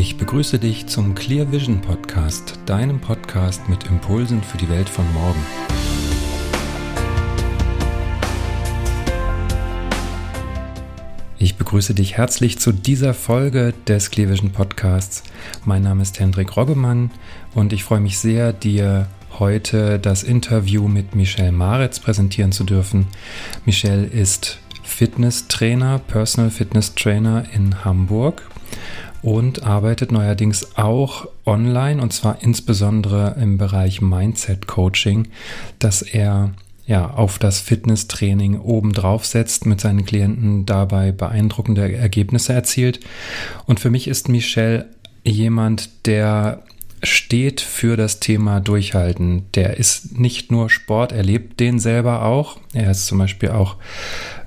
Ich begrüße dich zum Clear Vision Podcast, deinem Podcast mit Impulsen für die Welt von morgen. Ich begrüße dich herzlich zu dieser Folge des Clear Vision Podcasts. Mein Name ist Hendrik Roggemann und ich freue mich sehr, dir heute das Interview mit Michelle Maritz präsentieren zu dürfen. Michelle ist Fitnesstrainer, Personal Fitness Trainer in Hamburg und arbeitet neuerdings auch online und zwar insbesondere im Bereich Mindset Coaching, dass er ja, auf das Fitnesstraining obendrauf setzt, mit seinen Klienten dabei beeindruckende Ergebnisse erzielt. Und für mich ist Michelle jemand, der steht für das Thema Durchhalten. Der ist nicht nur Sport, er lebt den selber auch. Er ist zum Beispiel auch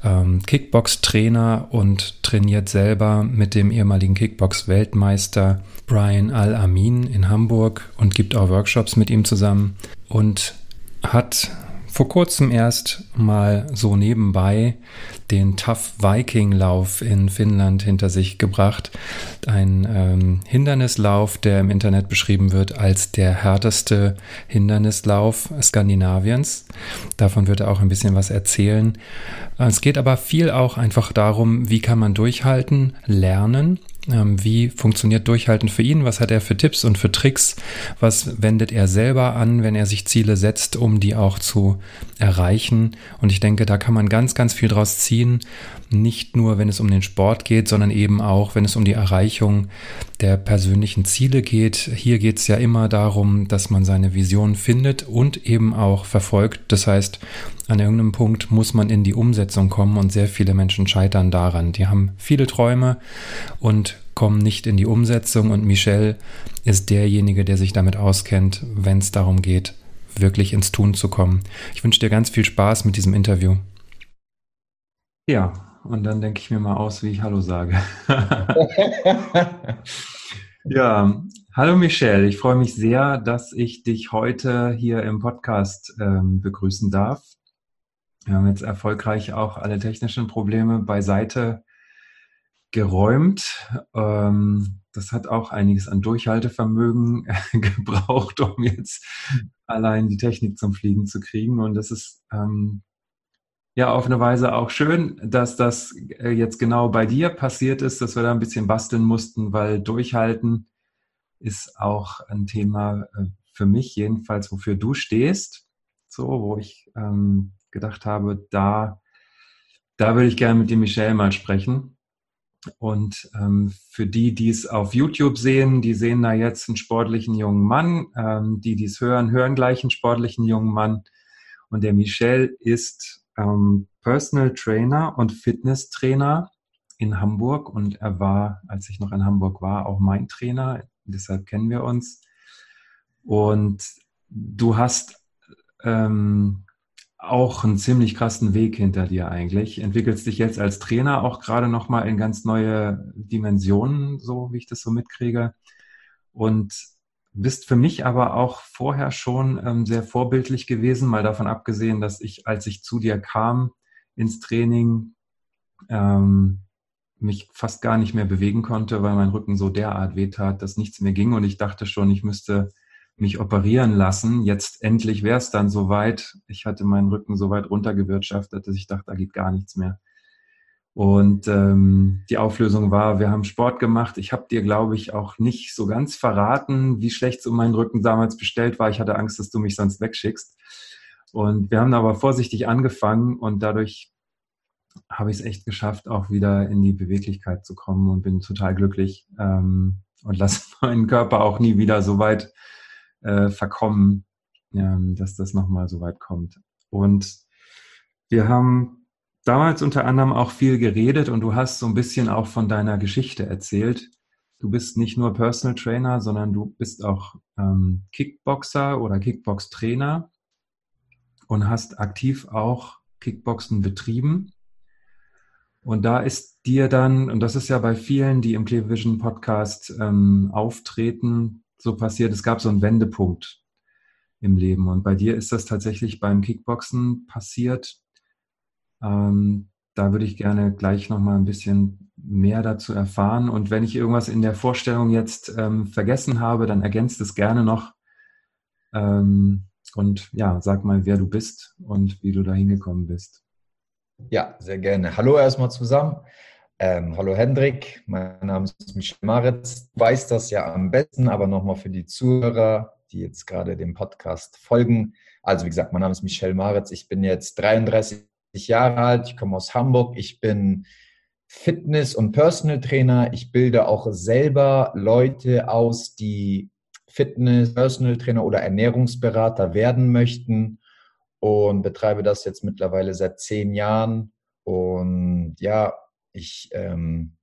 ähm, Kickbox-Trainer und trainiert selber mit dem ehemaligen Kickbox-Weltmeister Brian Al-Amin in Hamburg und gibt auch Workshops mit ihm zusammen und hat vor kurzem erst mal so nebenbei den Tough Viking Lauf in Finnland hinter sich gebracht. Ein ähm, Hindernislauf, der im Internet beschrieben wird als der härteste Hindernislauf Skandinaviens. Davon wird er auch ein bisschen was erzählen. Es geht aber viel auch einfach darum, wie kann man durchhalten, lernen ähm, wie funktioniert Durchhalten für ihn? Was hat er für Tipps und für Tricks? Was wendet er selber an, wenn er sich Ziele setzt, um die auch zu erreichen? Und ich denke, da kann man ganz, ganz viel draus ziehen. Nicht nur, wenn es um den Sport geht, sondern eben auch, wenn es um die Erreichung der persönlichen Ziele geht. Hier geht es ja immer darum, dass man seine Vision findet und eben auch verfolgt. Das heißt, an irgendeinem Punkt muss man in die Umsetzung kommen und sehr viele Menschen scheitern daran. Die haben viele Träume und kommen nicht in die Umsetzung und Michel ist derjenige, der sich damit auskennt, wenn es darum geht, wirklich ins Tun zu kommen. Ich wünsche dir ganz viel Spaß mit diesem Interview. Ja, und dann denke ich mir mal aus, wie ich Hallo sage. ja, hallo Michelle, ich freue mich sehr, dass ich dich heute hier im Podcast ähm, begrüßen darf. Wir haben jetzt erfolgreich auch alle technischen Probleme beiseite geräumt. Ähm, das hat auch einiges an Durchhaltevermögen gebraucht, um jetzt allein die Technik zum Fliegen zu kriegen. Und das ist ähm, ja auf eine Weise auch schön, dass das äh, jetzt genau bei dir passiert ist, dass wir da ein bisschen basteln mussten, weil Durchhalten ist auch ein Thema äh, für mich jedenfalls, wofür du stehst. So, wo ich ähm, gedacht habe, da, da würde ich gerne mit dem Michel mal sprechen. Und ähm, für die, die es auf YouTube sehen, die sehen da jetzt einen sportlichen jungen Mann. Ähm, die, die es hören, hören gleich einen sportlichen jungen Mann. Und der Michel ist ähm, Personal Trainer und Fitnesstrainer in Hamburg. Und er war, als ich noch in Hamburg war, auch mein Trainer. Deshalb kennen wir uns. Und du hast ähm, auch einen ziemlich krassen Weg hinter dir eigentlich. Entwickelst dich jetzt als Trainer auch gerade nochmal in ganz neue Dimensionen, so wie ich das so mitkriege. Und bist für mich aber auch vorher schon ähm, sehr vorbildlich gewesen, mal davon abgesehen, dass ich, als ich zu dir kam ins Training, ähm, mich fast gar nicht mehr bewegen konnte, weil mein Rücken so derart wehtat, dass nichts mehr ging und ich dachte schon, ich müsste mich operieren lassen. Jetzt endlich wäre es dann soweit. Ich hatte meinen Rücken so weit runtergewirtschaftet, dass ich dachte, da geht gar nichts mehr. Und ähm, die Auflösung war, wir haben Sport gemacht. Ich habe dir, glaube ich, auch nicht so ganz verraten, wie schlecht es um meinen Rücken damals bestellt war. Ich hatte Angst, dass du mich sonst wegschickst. Und wir haben aber vorsichtig angefangen und dadurch habe ich es echt geschafft, auch wieder in die Beweglichkeit zu kommen und bin total glücklich ähm, und lasse meinen Körper auch nie wieder so weit äh, verkommen, ähm, dass das nochmal so weit kommt. Und wir haben damals unter anderem auch viel geredet und du hast so ein bisschen auch von deiner Geschichte erzählt. Du bist nicht nur Personal Trainer, sondern du bist auch ähm, Kickboxer oder Kickbox-Trainer und hast aktiv auch Kickboxen betrieben. Und da ist dir dann, und das ist ja bei vielen, die im Clear Vision Podcast ähm, auftreten, so passiert, es gab so einen Wendepunkt im Leben. Und bei dir ist das tatsächlich beim Kickboxen passiert. Ähm, da würde ich gerne gleich nochmal ein bisschen mehr dazu erfahren. Und wenn ich irgendwas in der Vorstellung jetzt ähm, vergessen habe, dann ergänzt es gerne noch. Ähm, und ja, sag mal, wer du bist und wie du da hingekommen bist. Ja, sehr gerne. Hallo erstmal zusammen. Ähm, hallo Hendrik, mein Name ist Michel Maritz. Du weißt das ja am besten, aber nochmal für die Zuhörer, die jetzt gerade dem Podcast folgen. Also wie gesagt, mein Name ist Michel Maritz. Ich bin jetzt 33 Jahre alt. Ich komme aus Hamburg. Ich bin Fitness- und Personal Trainer. Ich bilde auch selber Leute aus, die Fitness, Personal Trainer oder Ernährungsberater werden möchten und betreibe das jetzt mittlerweile seit zehn Jahren. Und ja, ich ähm,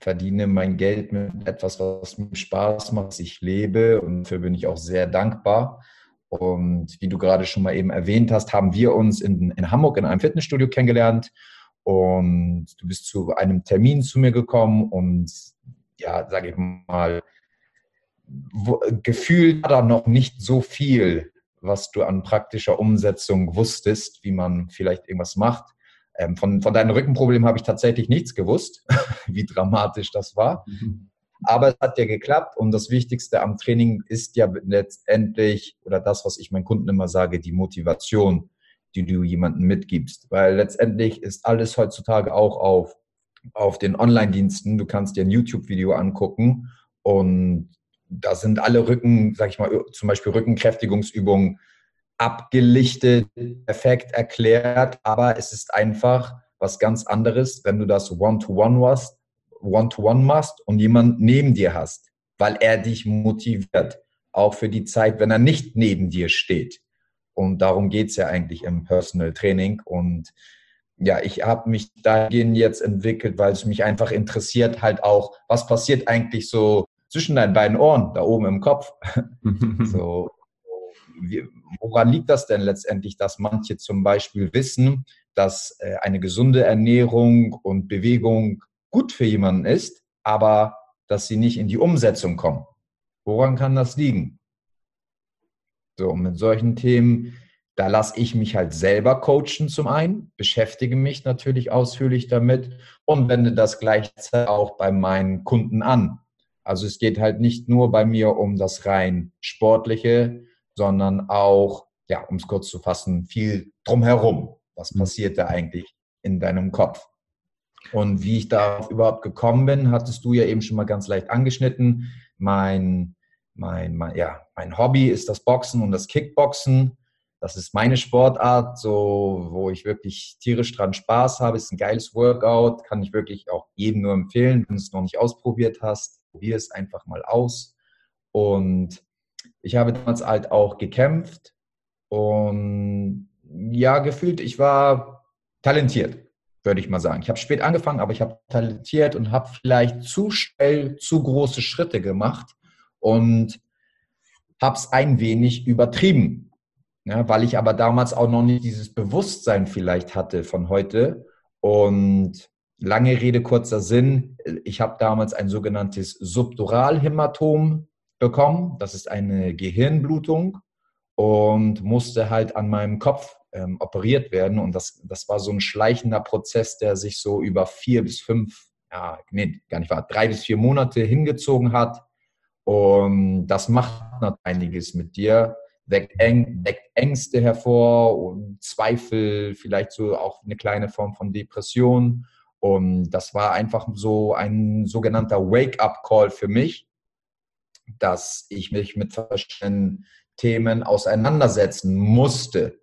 verdiene mein Geld mit etwas, was mir Spaß macht, was ich lebe und dafür bin ich auch sehr dankbar. Und wie du gerade schon mal eben erwähnt hast, haben wir uns in, in Hamburg in einem Fitnessstudio kennengelernt und du bist zu einem Termin zu mir gekommen und ja, sage ich mal, wo, gefühlt war da noch nicht so viel, was du an praktischer Umsetzung wusstest, wie man vielleicht irgendwas macht. Ähm, von, von deinem Rückenproblem habe ich tatsächlich nichts gewusst, wie dramatisch das war. Mhm. Aber es hat ja geklappt und das Wichtigste am Training ist ja letztendlich, oder das, was ich meinen Kunden immer sage, die Motivation, die du jemandem mitgibst. Weil letztendlich ist alles heutzutage auch auf, auf den Online-Diensten. Du kannst dir ein YouTube-Video angucken und da sind alle Rücken, sag ich mal, zum Beispiel Rückenkräftigungsübungen abgelichtet, perfekt erklärt, aber es ist einfach was ganz anderes, wenn du das One-to-One machst, One-to-One machst und jemand neben dir hast, weil er dich motiviert, auch für die Zeit, wenn er nicht neben dir steht. Und darum geht es ja eigentlich im Personal Training. Und ja, ich habe mich dahingehend jetzt entwickelt, weil es mich einfach interessiert, halt auch, was passiert eigentlich so zwischen deinen beiden Ohren, da oben im Kopf. so, woran liegt das denn letztendlich, dass manche zum Beispiel wissen, dass äh, eine gesunde Ernährung und Bewegung gut für jemanden ist, aber dass sie nicht in die Umsetzung kommen? Woran kann das liegen? So, und mit solchen Themen, da lasse ich mich halt selber coachen zum einen, beschäftige mich natürlich ausführlich damit und wende das gleichzeitig auch bei meinen Kunden an. Also es geht halt nicht nur bei mir um das rein sportliche, sondern auch, ja, um es kurz zu fassen, viel drumherum. Was mhm. passiert da eigentlich in deinem Kopf? Und wie ich darauf überhaupt gekommen bin, hattest du ja eben schon mal ganz leicht angeschnitten. Mein, mein, mein, ja, mein Hobby ist das Boxen und das Kickboxen. Das ist meine Sportart, so, wo ich wirklich tierisch dran Spaß habe. Ist ein geiles Workout, kann ich wirklich auch jedem nur empfehlen, wenn du es noch nicht ausprobiert hast. Probier es einfach mal aus. Und ich habe damals halt auch gekämpft und ja, gefühlt, ich war talentiert, würde ich mal sagen. Ich habe spät angefangen, aber ich habe talentiert und habe vielleicht zu schnell zu große Schritte gemacht und habe es ein wenig übertrieben. Ja, weil ich aber damals auch noch nicht dieses Bewusstsein vielleicht hatte von heute. Und lange Rede, kurzer Sinn, ich habe damals ein sogenanntes Subduralhämatom bekommen. Das ist eine Gehirnblutung und musste halt an meinem Kopf ähm, operiert werden. Und das, das war so ein schleichender Prozess, der sich so über vier bis fünf, ja, nee, gar nicht wahr, drei bis vier Monate hingezogen hat. Und das macht einiges mit dir, weckt, Äng, weckt Ängste hervor und Zweifel, vielleicht so auch eine kleine Form von Depression. Und das war einfach so ein sogenannter Wake-up-Call für mich, dass ich mich mit verschiedenen Themen auseinandersetzen musste.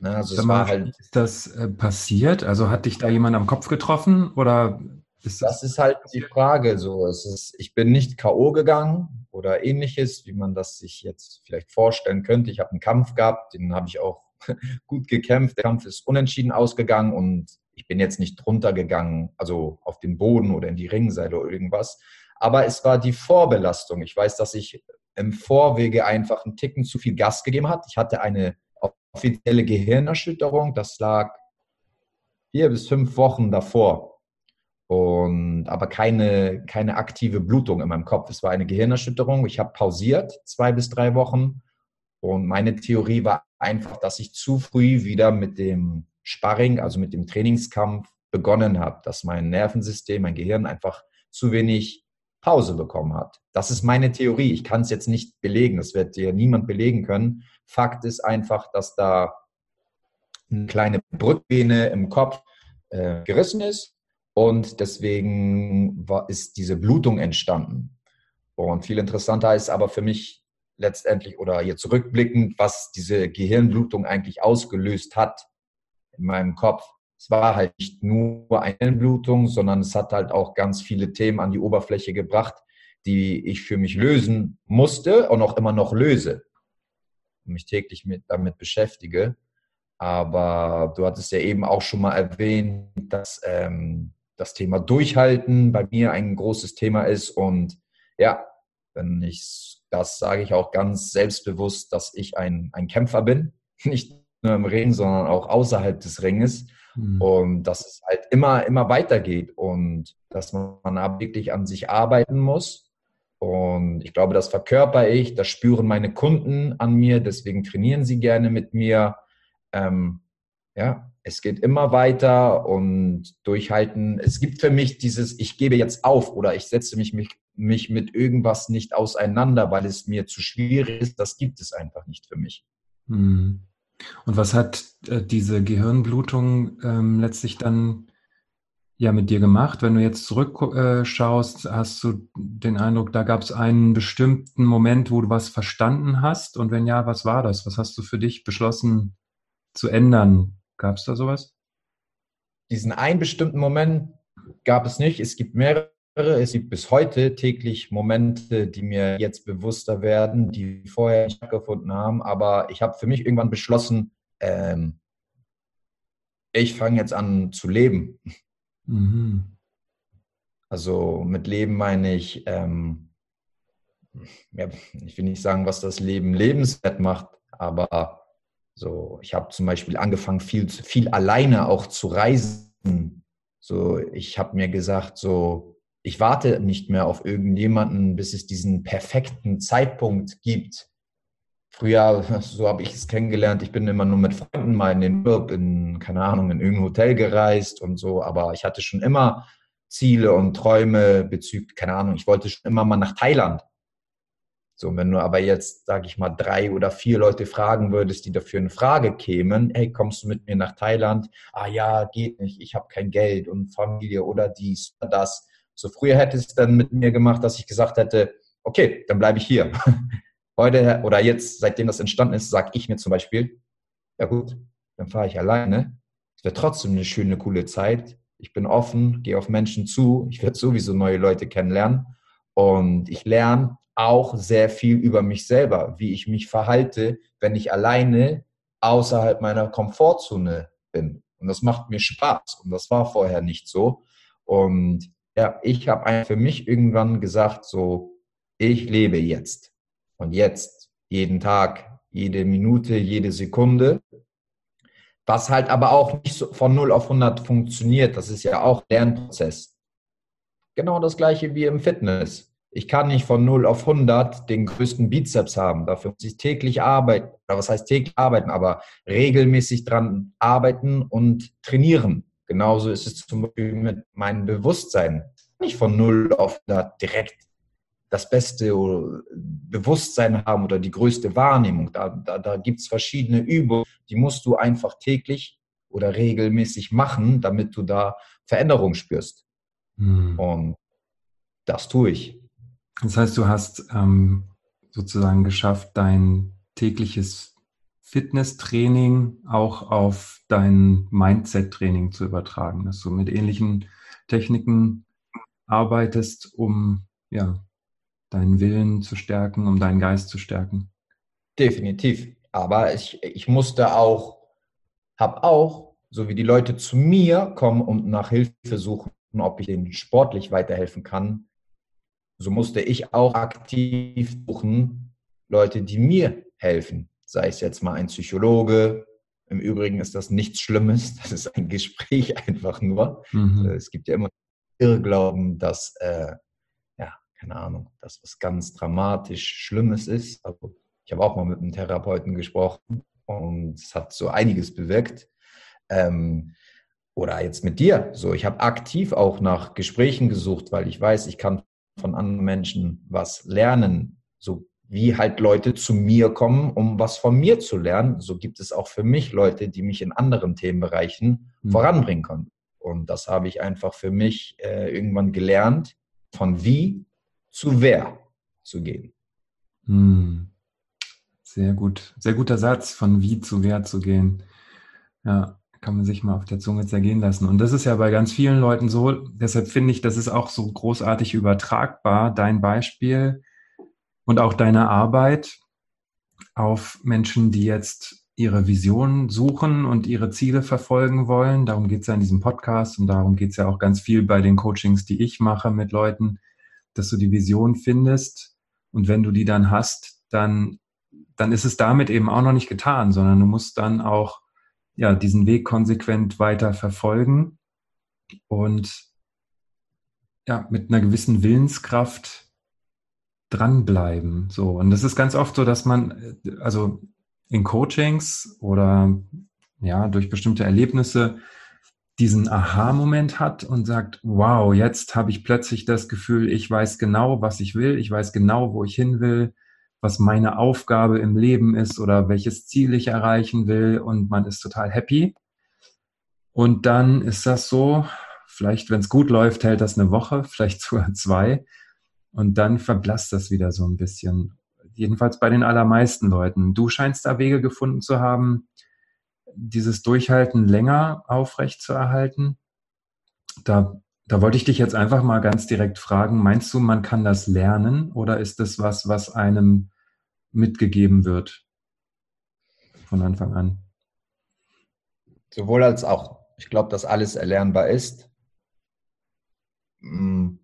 Ne, also es war halt, ist das äh, passiert? Also hat dich da jemand am Kopf getroffen oder ist das? Das ist halt die Frage. So, es ist, ich bin nicht K.O. gegangen oder ähnliches, wie man das sich jetzt vielleicht vorstellen könnte. Ich habe einen Kampf gehabt, den habe ich auch gut gekämpft. Der Kampf ist unentschieden ausgegangen und ich bin jetzt nicht drunter gegangen, also auf den Boden oder in die Ringseile oder irgendwas, aber es war die Vorbelastung. Ich weiß, dass ich im Vorwege einfach einen Ticken zu viel Gas gegeben hat. Ich hatte eine offizielle Gehirnerschütterung, das lag vier bis fünf Wochen davor. Und, aber keine, keine aktive Blutung in meinem Kopf. Es war eine Gehirnerschütterung. Ich habe pausiert, zwei bis drei Wochen. Und meine Theorie war einfach, dass ich zu früh wieder mit dem Sparring, also mit dem Trainingskampf, begonnen habe, dass mein Nervensystem, mein Gehirn einfach zu wenig Pause bekommen hat. Das ist meine Theorie. Ich kann es jetzt nicht belegen. Das wird dir niemand belegen können. Fakt ist einfach, dass da eine kleine Brückvene im Kopf äh, gerissen ist und deswegen war, ist diese Blutung entstanden. Und viel interessanter ist aber für mich letztendlich oder hier zurückblickend, was diese Gehirnblutung eigentlich ausgelöst hat in meinem Kopf. Es war halt nicht nur eine Blutung, sondern es hat halt auch ganz viele Themen an die Oberfläche gebracht, die ich für mich lösen musste und auch immer noch löse und mich täglich mit, damit beschäftige. Aber du hattest ja eben auch schon mal erwähnt, dass ähm, das Thema Durchhalten bei mir ein großes Thema ist. Und ja, wenn ich das sage ich auch ganz selbstbewusst, dass ich ein, ein Kämpfer bin. Nicht nur im Ring, sondern auch außerhalb des Ringes. Mhm. Und dass es halt immer, immer weitergeht und dass man aber wirklich an sich arbeiten muss. Und ich glaube, das verkörper ich, das spüren meine Kunden an mir, deswegen trainieren sie gerne mit mir. Ähm, ja, es geht immer weiter und durchhalten. Es gibt für mich dieses, ich gebe jetzt auf oder ich setze mich, mich, mich mit irgendwas nicht auseinander, weil es mir zu schwierig ist. Das gibt es einfach nicht für mich. Mhm. Und was hat äh, diese Gehirnblutung ähm, letztlich dann ja mit dir gemacht? Wenn du jetzt zurückschaust, äh, hast du den Eindruck, da gab es einen bestimmten Moment, wo du was verstanden hast? Und wenn ja, was war das? Was hast du für dich beschlossen zu ändern? Gab es da sowas? Diesen einen bestimmten Moment gab es nicht. Es gibt mehrere. Es gibt bis heute täglich Momente, die mir jetzt bewusster werden, die vorher nicht stattgefunden haben. Aber ich habe für mich irgendwann beschlossen, ähm, ich fange jetzt an zu leben. Mhm. Also mit Leben meine ich, ähm, ja, ich will nicht sagen, was das Leben lebenswert macht, aber so, ich habe zum Beispiel angefangen, viel, viel alleine auch zu reisen. So, ich habe mir gesagt, so, ich warte nicht mehr auf irgendjemanden, bis es diesen perfekten Zeitpunkt gibt. Früher, so habe ich es kennengelernt, ich bin immer nur mit Freunden mal in den Urlaub, in, keine Ahnung, in irgendein Hotel gereist und so, aber ich hatte schon immer Ziele und Träume bezüglich, keine Ahnung, ich wollte schon immer mal nach Thailand. So, wenn du aber jetzt, sage ich mal, drei oder vier Leute fragen würdest, die dafür in Frage kämen, hey, kommst du mit mir nach Thailand? Ah ja, geht nicht, ich habe kein Geld und Familie oder dies oder das. So früher hätte es dann mit mir gemacht, dass ich gesagt hätte, okay, dann bleibe ich hier. Heute oder jetzt, seitdem das entstanden ist, sage ich mir zum Beispiel, ja gut, dann fahre ich alleine. Es wird trotzdem eine schöne, coole Zeit. Ich bin offen, gehe auf Menschen zu. Ich werde sowieso neue Leute kennenlernen. Und ich lerne auch sehr viel über mich selber, wie ich mich verhalte, wenn ich alleine außerhalb meiner Komfortzone bin. Und das macht mir Spaß. Und das war vorher nicht so. Und ja, ich habe für mich irgendwann gesagt, so, ich lebe jetzt. Und jetzt, jeden Tag, jede Minute, jede Sekunde. Was halt aber auch nicht so von 0 auf 100 funktioniert. Das ist ja auch Lernprozess. Genau das gleiche wie im Fitness. Ich kann nicht von 0 auf 100 den größten Bizeps haben. Dafür muss ich täglich arbeiten. Oder was heißt täglich arbeiten? Aber regelmäßig dran arbeiten und trainieren. Genauso ist es zum Beispiel mit meinem Bewusstsein. Nicht von 0 auf 100 direkt das beste Bewusstsein haben oder die größte Wahrnehmung. Da, da, da gibt es verschiedene Übungen, die musst du einfach täglich oder regelmäßig machen, damit du da Veränderung spürst. Hm. Und das tue ich. Das heißt, du hast ähm, sozusagen geschafft, dein tägliches Fitnesstraining auch auf dein Mindset-Training zu übertragen, dass du mit ähnlichen Techniken arbeitest, um ja, deinen Willen zu stärken, um deinen Geist zu stärken. Definitiv. Aber ich, ich musste auch, habe auch, so wie die Leute zu mir kommen und nach Hilfe suchen, ob ich ihnen sportlich weiterhelfen kann, so musste ich auch aktiv suchen, Leute, die mir helfen. Sei es jetzt mal ein Psychologe. Im Übrigen ist das nichts Schlimmes. Das ist ein Gespräch einfach nur. Mhm. Es gibt ja immer Irrglauben, dass äh, keine Ahnung, das was ganz dramatisch Schlimmes ist. Also ich habe auch mal mit einem Therapeuten gesprochen und es hat so einiges bewirkt. Ähm, oder jetzt mit dir. So, ich habe aktiv auch nach Gesprächen gesucht, weil ich weiß, ich kann von anderen Menschen was lernen. So wie halt Leute zu mir kommen, um was von mir zu lernen. So gibt es auch für mich Leute, die mich in anderen Themenbereichen mhm. voranbringen können. Und das habe ich einfach für mich äh, irgendwann gelernt, von wie zu wer zu gehen. Mhm. Sehr gut, sehr guter Satz, von wie zu wer zu gehen. Ja, kann man sich mal auf der Zunge zergehen lassen. Und das ist ja bei ganz vielen Leuten so. Deshalb finde ich, das ist auch so großartig übertragbar, dein Beispiel und auch deine Arbeit auf Menschen, die jetzt ihre Vision suchen und ihre Ziele verfolgen wollen. Darum geht es ja in diesem Podcast und darum geht es ja auch ganz viel bei den Coachings, die ich mache mit Leuten, dass du die Vision findest und wenn du die dann hast, dann, dann ist es damit eben auch noch nicht getan, sondern du musst dann auch ja, diesen Weg konsequent weiter verfolgen und ja, mit einer gewissen Willenskraft dranbleiben. So. Und das ist ganz oft so, dass man, also in Coachings oder ja, durch bestimmte Erlebnisse diesen Aha-Moment hat und sagt, wow, jetzt habe ich plötzlich das Gefühl, ich weiß genau, was ich will, ich weiß genau, wo ich hin will, was meine Aufgabe im Leben ist oder welches Ziel ich erreichen will und man ist total happy. Und dann ist das so, vielleicht, wenn es gut läuft, hält das eine Woche, vielleicht sogar zwei. Und dann verblasst das wieder so ein bisschen. Jedenfalls bei den allermeisten Leuten. Du scheinst da Wege gefunden zu haben, dieses Durchhalten länger aufrecht zu erhalten. Da, da wollte ich dich jetzt einfach mal ganz direkt fragen, meinst du, man kann das lernen oder ist das was, was einem mitgegeben wird von Anfang an? Sowohl als auch. Ich glaube, dass alles erlernbar ist. Hm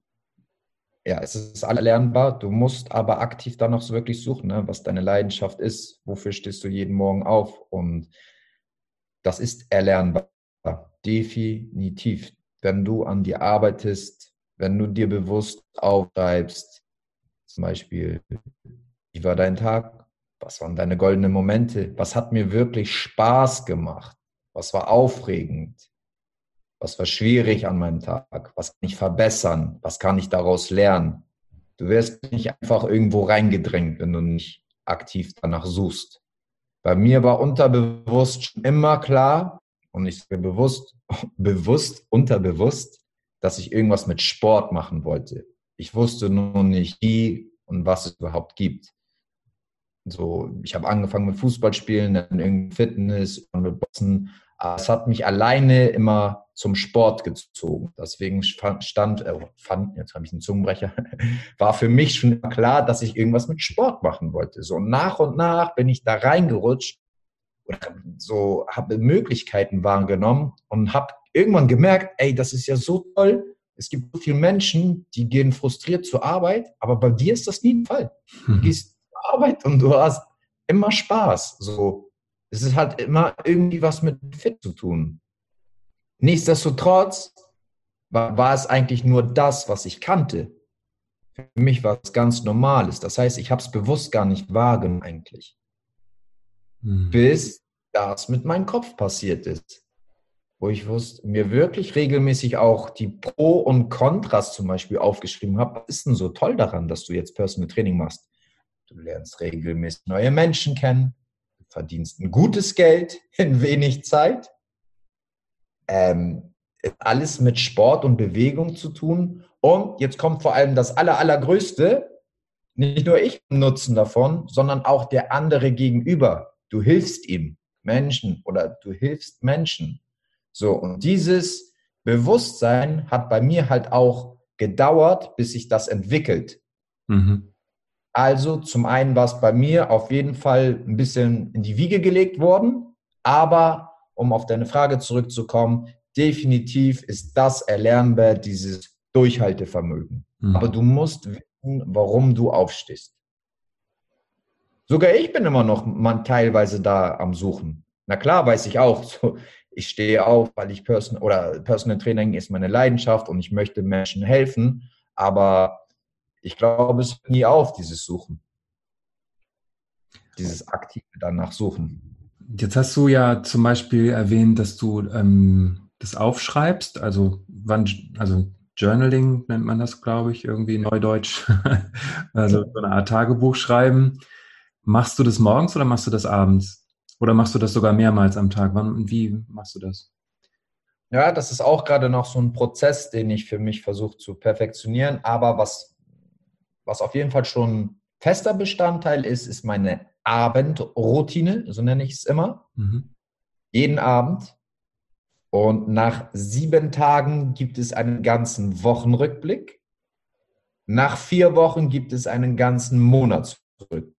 ja, es ist alle lernbar. Du musst aber aktiv dann noch so wirklich suchen, ne, was deine Leidenschaft ist. Wofür stehst du jeden Morgen auf? Und das ist erlernbar. Definitiv. Wenn du an dir arbeitest, wenn du dir bewusst aufschreibst, zum Beispiel, wie war dein Tag? Was waren deine goldenen Momente? Was hat mir wirklich Spaß gemacht? Was war aufregend? Was war schwierig an meinem Tag? Was kann ich verbessern? Was kann ich daraus lernen? Du wirst nicht einfach irgendwo reingedrängt, wenn du nicht aktiv danach suchst. Bei mir war unterbewusst schon immer klar, und ich sage bewusst, bewusst, unterbewusst, dass ich irgendwas mit Sport machen wollte. Ich wusste nur nicht, wie und was es überhaupt gibt. So, ich habe angefangen mit Fußballspielen, dann irgendwie Fitness und mit Boxen. Aber es hat mich alleine immer zum Sport gezogen. Deswegen stand, äh, fand, jetzt habe ich einen Zungenbrecher, war für mich schon klar, dass ich irgendwas mit Sport machen wollte. So nach und nach bin ich da reingerutscht oder so habe Möglichkeiten wahrgenommen und habe irgendwann gemerkt, ey, das ist ja so toll. Es gibt so viele Menschen, die gehen frustriert zur Arbeit, aber bei dir ist das nie der Fall. Du mhm. gehst zur Arbeit und du hast immer Spaß. So, es ist halt immer irgendwie was mit Fit zu tun. Nichtsdestotrotz war, war es eigentlich nur das, was ich kannte. Für mich war es ganz Normales. Das heißt, ich habe es bewusst gar nicht wahrgenommen eigentlich. Mhm. Bis das mit meinem Kopf passiert ist. Wo ich wusste, mir wirklich regelmäßig auch die Pro und Kontras zum Beispiel aufgeschrieben habe. Was ist denn so toll daran, dass du jetzt Personal Training machst? Du lernst regelmäßig neue Menschen kennen, verdienst ein gutes Geld in wenig Zeit ähm, alles mit Sport und Bewegung zu tun. Und jetzt kommt vor allem das Aller, Allergrößte. Nicht nur ich Nutzen davon, sondern auch der andere gegenüber. Du hilfst ihm, Menschen, oder du hilfst Menschen. So, und dieses Bewusstsein hat bei mir halt auch gedauert, bis sich das entwickelt. Mhm. Also zum einen war es bei mir auf jeden Fall ein bisschen in die Wiege gelegt worden, aber um auf deine Frage zurückzukommen, definitiv ist das erlernbar, dieses Durchhaltevermögen. Mhm. Aber du musst wissen, warum du aufstehst. Sogar ich bin immer noch man, teilweise da am Suchen. Na klar, weiß ich auch, so, ich stehe auf, weil ich Person oder Personal Training ist meine Leidenschaft und ich möchte Menschen helfen, aber ich glaube, es hört nie auf, dieses Suchen. Dieses aktive danach Suchen. Jetzt hast du ja zum Beispiel erwähnt, dass du ähm, das aufschreibst, also wann, also Journaling nennt man das, glaube ich, irgendwie neudeutsch, also so eine Art Tagebuch schreiben. Machst du das morgens oder machst du das abends? Oder machst du das sogar mehrmals am Tag? Wann und wie machst du das? Ja, das ist auch gerade noch so ein Prozess, den ich für mich versuche zu perfektionieren. Aber was, was auf jeden Fall schon fester Bestandteil ist, ist meine Abendroutine, so nenne ich es immer. Mhm. Jeden Abend. Und nach sieben Tagen gibt es einen ganzen Wochenrückblick. Nach vier Wochen gibt es einen ganzen Monatsrückblick.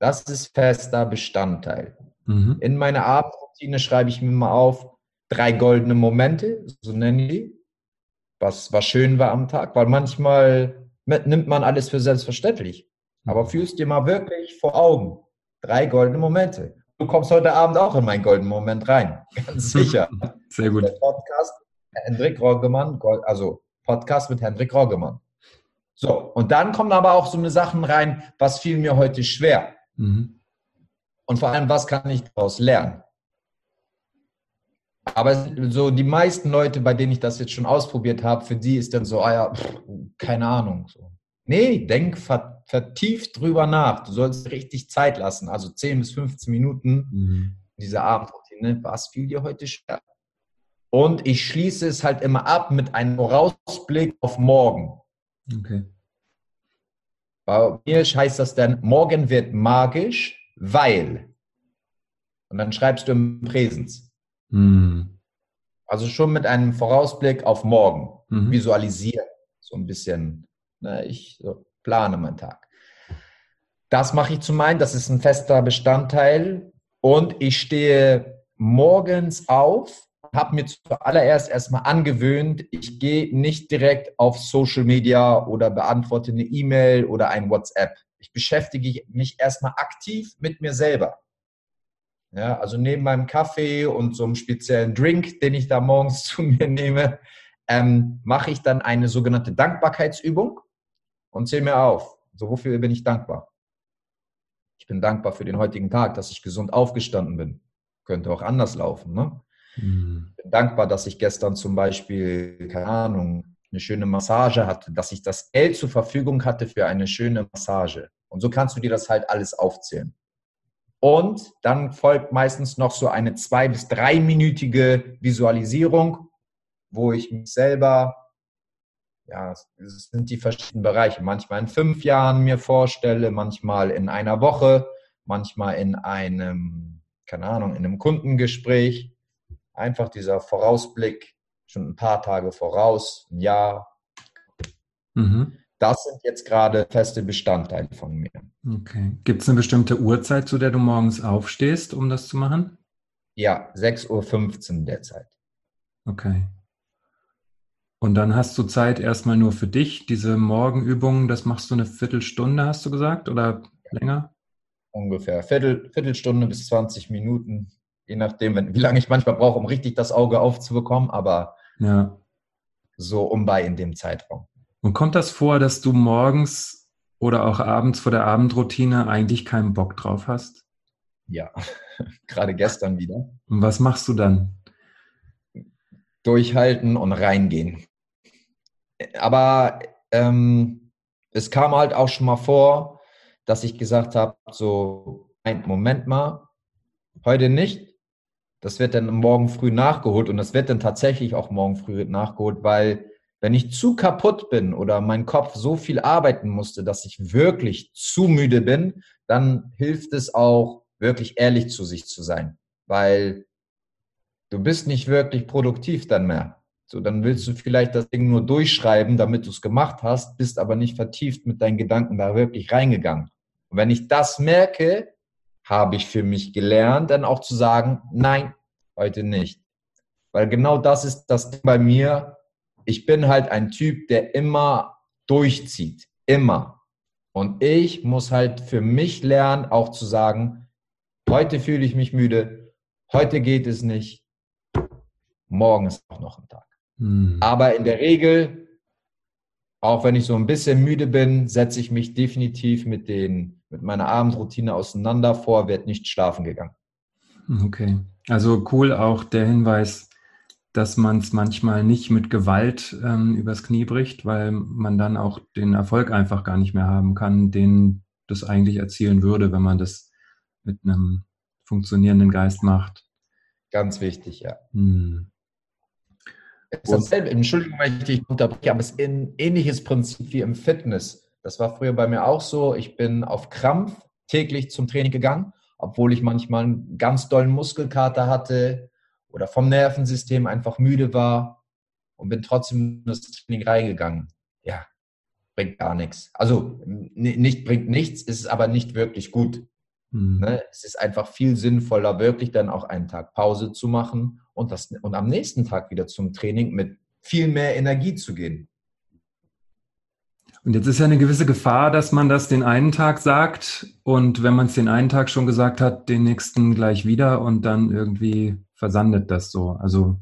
Das ist fester Bestandteil. Mhm. In meiner Abendroutine schreibe ich mir mal auf drei goldene Momente, so nenne ich die, was, was schön war am Tag, weil manchmal nimmt man alles für selbstverständlich. Aber mhm. fühlst dir mal wirklich vor Augen. Drei goldene Momente. Du kommst heute Abend auch in meinen goldenen Moment rein. Ganz sicher. Sehr gut. Der Podcast Hendrik Roggemann, also Podcast mit Hendrik Roggemann. So, und dann kommen aber auch so eine Sachen rein, was fiel mir heute schwer. Mhm. Und vor allem, was kann ich daraus lernen? Aber so die meisten Leute, bei denen ich das jetzt schon ausprobiert habe, für die ist dann so, ah ja, pff, keine Ahnung. So. Nee, denk vertieft drüber nach. Du sollst richtig Zeit lassen, also 10 bis 15 Minuten mhm. diese Abendroutine. Was fiel dir heute schwer? Und ich schließe es halt immer ab mit einem Vorausblick auf morgen. Okay. Bei mir heißt das dann, morgen wird magisch, weil. Und dann schreibst du im Präsens. Mhm. Also schon mit einem Vorausblick auf morgen. Mhm. Visualisieren. So ein bisschen. Ne, ich so, plane meinen Tag. Das mache ich zum einen, das ist ein fester Bestandteil. Und ich stehe morgens auf habe mir zuallererst erstmal angewöhnt, ich gehe nicht direkt auf Social Media oder beantworte eine E-Mail oder ein WhatsApp. Ich beschäftige mich erstmal aktiv mit mir selber. Ja, also neben meinem Kaffee und so einem speziellen Drink, den ich da morgens zu mir nehme, ähm, mache ich dann eine sogenannte Dankbarkeitsübung und zähle mir auf. So, wofür bin ich dankbar? Ich bin dankbar für den heutigen Tag, dass ich gesund aufgestanden bin. Könnte auch anders laufen, ne? Mhm. Bin dankbar, dass ich gestern zum Beispiel, keine Ahnung, eine schöne Massage hatte, dass ich das Geld zur Verfügung hatte für eine schöne Massage. Und so kannst du dir das halt alles aufzählen. Und dann folgt meistens noch so eine zwei- bis dreiminütige Visualisierung, wo ich mich selber, ja, es sind die verschiedenen Bereiche, manchmal in fünf Jahren mir vorstelle, manchmal in einer Woche, manchmal in einem, keine Ahnung, in einem Kundengespräch einfach dieser Vorausblick, schon ein paar Tage voraus, ein Jahr. Mhm. Das sind jetzt gerade feste Bestandteile von mir. Okay. Gibt es eine bestimmte Uhrzeit, zu der du morgens aufstehst, um das zu machen? Ja, 6.15 Uhr derzeit. Okay. Und dann hast du Zeit erstmal nur für dich, diese Morgenübungen, das machst du eine Viertelstunde, hast du gesagt, oder ja. länger? Ungefähr Viertel, Viertelstunde bis 20 Minuten je nachdem, wenn, wie lange ich manchmal brauche, um richtig das Auge aufzubekommen, aber ja. so um bei in dem Zeitraum. Und kommt das vor, dass du morgens oder auch abends vor der Abendroutine eigentlich keinen Bock drauf hast? Ja, gerade gestern wieder. Und was machst du dann? Durchhalten und reingehen. Aber ähm, es kam halt auch schon mal vor, dass ich gesagt habe, so, ein Moment mal, heute nicht, das wird dann morgen früh nachgeholt und das wird dann tatsächlich auch morgen früh nachgeholt, weil wenn ich zu kaputt bin oder mein Kopf so viel arbeiten musste, dass ich wirklich zu müde bin, dann hilft es auch, wirklich ehrlich zu sich zu sein, weil du bist nicht wirklich produktiv dann mehr. So, dann willst du vielleicht das Ding nur durchschreiben, damit du es gemacht hast, bist aber nicht vertieft mit deinen Gedanken da wirklich reingegangen. Und wenn ich das merke, habe ich für mich gelernt, dann auch zu sagen, nein, heute nicht. Weil genau das ist das bei mir. Ich bin halt ein Typ, der immer durchzieht. Immer. Und ich muss halt für mich lernen, auch zu sagen, heute fühle ich mich müde, heute geht es nicht, morgen ist auch noch ein Tag. Hm. Aber in der Regel auch wenn ich so ein bisschen müde bin, setze ich mich definitiv mit, den, mit meiner Abendroutine auseinander. Vor wird nicht schlafen gegangen. Okay. Also cool auch der Hinweis, dass man es manchmal nicht mit Gewalt ähm, übers Knie bricht, weil man dann auch den Erfolg einfach gar nicht mehr haben kann, den das eigentlich erzielen würde, wenn man das mit einem funktionierenden Geist macht. Ganz wichtig, ja. Hm. Dasselbe, Entschuldigung, wenn ich dich unterbreche, aber es ist ein ähnliches Prinzip wie im Fitness. Das war früher bei mir auch so. Ich bin auf Krampf täglich zum Training gegangen, obwohl ich manchmal einen ganz dollen Muskelkater hatte oder vom Nervensystem einfach müde war und bin trotzdem in das Training reingegangen. Ja, bringt gar nichts. Also nicht bringt nichts, ist aber nicht wirklich gut. Mhm. Ne? Es ist einfach viel sinnvoller, wirklich dann auch einen Tag Pause zu machen und, das, und am nächsten Tag wieder zum Training mit viel mehr Energie zu gehen. Und jetzt ist ja eine gewisse Gefahr, dass man das den einen Tag sagt und wenn man es den einen Tag schon gesagt hat, den nächsten gleich wieder und dann irgendwie versandet das so. Also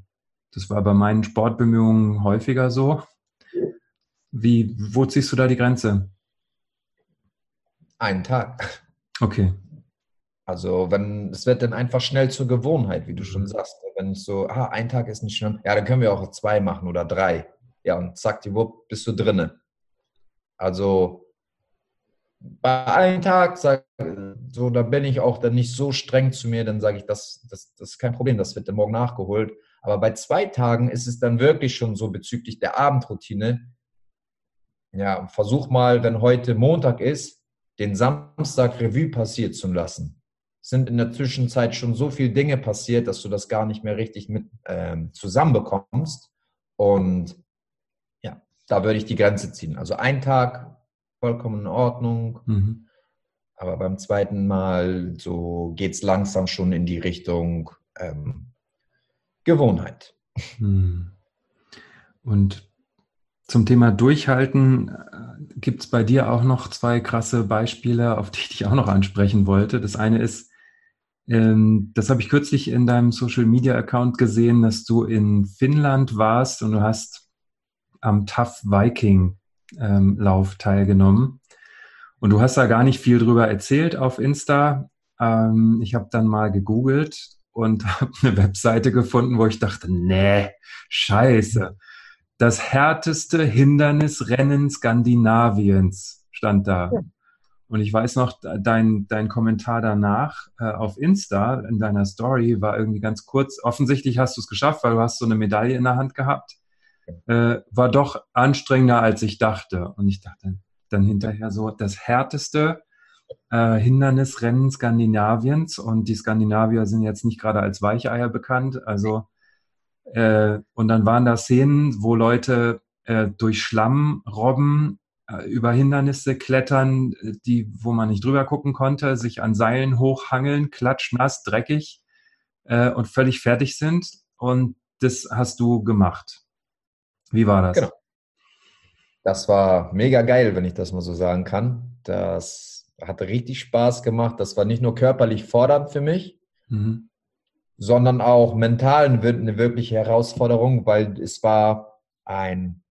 das war bei meinen Sportbemühungen häufiger so. Wie, wo ziehst du da die Grenze? Einen Tag. Okay. Also wenn, es wird dann einfach schnell zur Gewohnheit, wie du schon mhm. sagst. Wenn ich so, ah, ein Tag ist nicht schlimm, ja, dann können wir auch zwei machen oder drei. Ja, und zack, die Wupp, bist du drinne. Also bei einem Tag, sag, so, da bin ich auch dann nicht so streng zu mir, dann sage ich, das, das, das ist kein Problem, das wird dann morgen nachgeholt. Aber bei zwei Tagen ist es dann wirklich schon so bezüglich der Abendroutine. Ja, versuch mal, wenn heute Montag ist, den Samstag Revue passiert zu lassen sind in der Zwischenzeit schon so viele Dinge passiert, dass du das gar nicht mehr richtig mit ähm, zusammenbekommst. Und ja, da würde ich die Grenze ziehen. Also ein Tag vollkommen in Ordnung. Mhm. Aber beim zweiten Mal so geht es langsam schon in die Richtung ähm, Gewohnheit. Mhm. Und zum Thema Durchhalten äh, gibt es bei dir auch noch zwei krasse Beispiele, auf die ich dich auch noch ansprechen wollte. Das eine ist, ähm, das habe ich kürzlich in deinem Social Media Account gesehen, dass du in Finnland warst und du hast am Tough Viking ähm, Lauf teilgenommen. Und du hast da gar nicht viel drüber erzählt auf Insta. Ähm, ich habe dann mal gegoogelt und habe eine Webseite gefunden, wo ich dachte, nee, scheiße. Das härteste Hindernisrennen Skandinaviens stand da. Und ich weiß noch, dein, dein Kommentar danach äh, auf Insta in deiner Story war irgendwie ganz kurz. Offensichtlich hast du es geschafft, weil du hast so eine Medaille in der Hand gehabt. Äh, war doch anstrengender, als ich dachte. Und ich dachte dann hinterher so, das härteste äh, Hindernisrennen Skandinaviens. Und die Skandinavier sind jetzt nicht gerade als Weicheier bekannt. Also, äh, und dann waren da Szenen, wo Leute äh, durch Schlamm robben äh, über Hindernisse klettern, die, wo man nicht drüber gucken konnte, sich an Seilen hochhangeln, klatschnass, dreckig äh, und völlig fertig sind. Und das hast du gemacht. Wie war das? Genau. Das war mega geil, wenn ich das mal so sagen kann. Das hat richtig Spaß gemacht. Das war nicht nur körperlich fordernd für mich, mhm. sondern auch mental eine wirkliche Herausforderung, weil es war ein